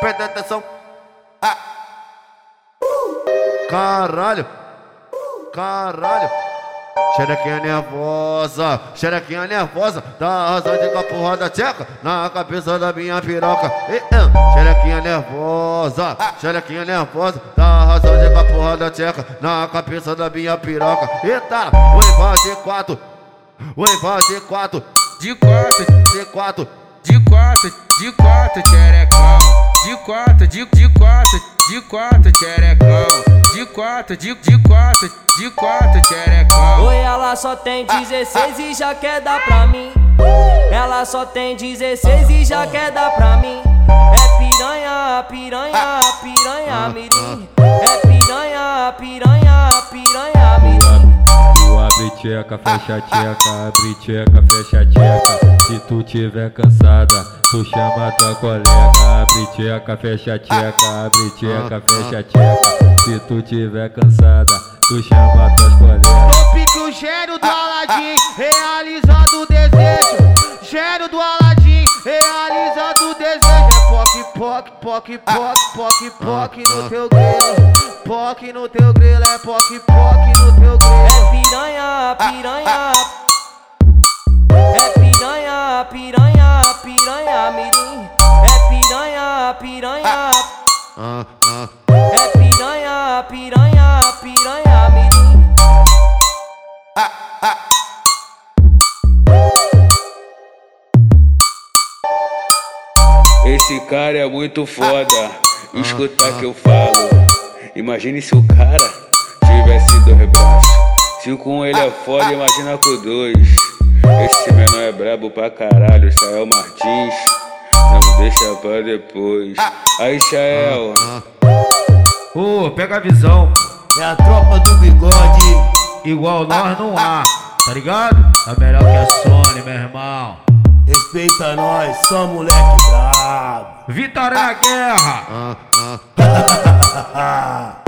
Presta atenção. Ah. Caralho. Caralho. Xerequinha nervosa, xerequinha nervosa, dá arrasando de porra da tcheca na cabeça da minha piroca. E, uh, xerequinha nervosa, xerequinha nervosa, dá arrasando de porra da tcheca na cabeça da minha piroca. Eita, oi, vai de quatro, oi, vai de quatro, de quatro, de quatro, de quatro, de quatro, xerecão, de quatro, de, de quatro, de quatro, xerecão de quatro, de, de quatro, de quatro, xerecão. Oi, ela só tem 16 e já quer dar pra mim. Ela só tem 16 e já quer dar pra mim. Tcheca, fecha tcheca, abre tcheca, fecha tcheca. Se tu tiver cansada, tu chama tua colega. Abre tcheca, fecha tcheca, abre tcheca, fecha tcheca. Se tu tiver cansada, tu chama tuas colegas. No pique o gênio do Aladim, realizando poc, poc, poc, poc, poc, no teu grelo. Poc no teu grelo, é poc, poc no teu grelo. É piranha, piranha. É piranha, piranha, piranha, mirim. É piranha, piranha. É piranha, piranha, piranha, mirim. Esse cara é muito foda, escuta que eu falo. Imagine se o cara tivesse dois braços. Se com ele é foda, imagina com dois. Esse menor é brabo pra caralho, Israel Martins. Não deixa pra depois. Aí, Israel. Ô, pega a visão. É a tropa do bigode. Igual nós não há, tá ligado? Tá melhor que a Sony, meu irmão. Respeita nós, só moleque brabo. Vitória na guerra! Ah, ah.